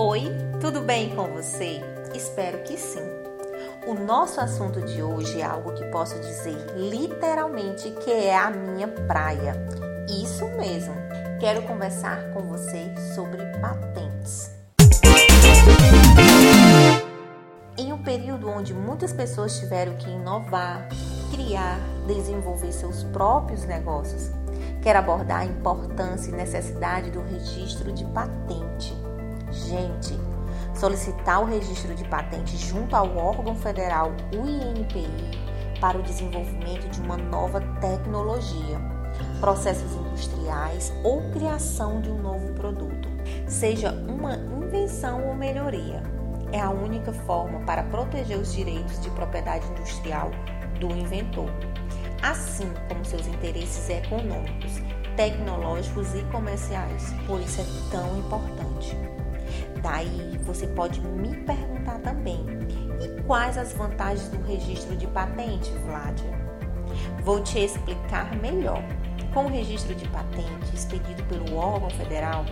Oi, tudo bem com você? Espero que sim. O nosso assunto de hoje é algo que posso dizer literalmente que é a minha praia. Isso mesmo. Quero conversar com você sobre patentes. Em um período onde muitas pessoas tiveram que inovar, criar, desenvolver seus próprios negócios, quero abordar a importância e necessidade do registro de patente. Gente, solicitar o registro de patente junto ao órgão federal, INPI, para o desenvolvimento de uma nova tecnologia, processos industriais ou criação de um novo produto, seja uma invenção ou melhoria. É a única forma para proteger os direitos de propriedade industrial do inventor, assim como seus interesses econômicos, tecnológicos e comerciais. Por isso é tão importante. Daí você pode me perguntar também: e quais as vantagens do registro de patente, Vládia? Vou te explicar melhor. Com o registro de patente expedido pelo órgão federal,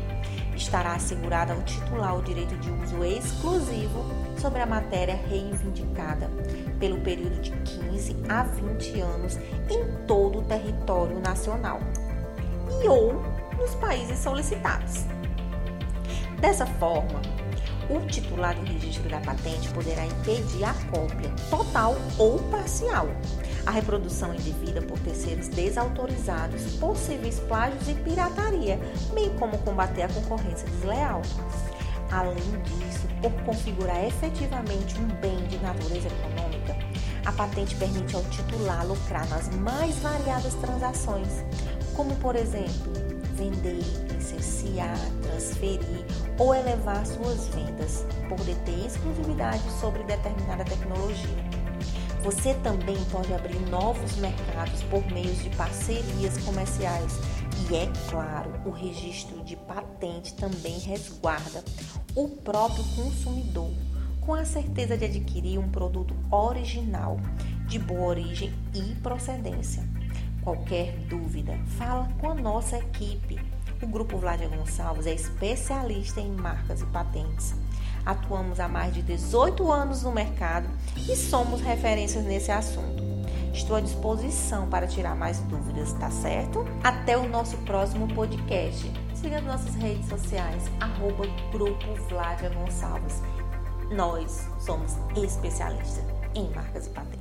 estará assegurado ao titular o direito de uso exclusivo sobre a matéria reivindicada pelo período de 15 a 20 anos em todo o território nacional e ou nos países solicitados. Dessa forma, o titular do registro da patente poderá impedir a cópia total ou parcial, a reprodução indevida por terceiros desautorizados, possíveis plágios e pirataria, bem como combater a concorrência desleal. Além disso, por configurar efetivamente um bem de natureza econômica, a patente permite ao titular lucrar nas mais variadas transações, como por exemplo, vender, licenciar, transferir ou elevar suas vendas por deter exclusividade sobre determinada tecnologia. Você também pode abrir novos mercados por meio de parcerias comerciais e, é claro, o registro de patente também resguarda o próprio consumidor com a certeza de adquirir um produto original, de boa origem e procedência. Qualquer dúvida, fala com a nossa equipe. O Grupo Vladia Gonçalves é especialista em marcas e patentes. Atuamos há mais de 18 anos no mercado e somos referências nesse assunto. Estou à disposição para tirar mais dúvidas, tá certo? Até o nosso próximo podcast. Siga as nossas redes sociais, arroba Grupo Vladia Gonçalves. Nós somos especialistas em marcas e patentes.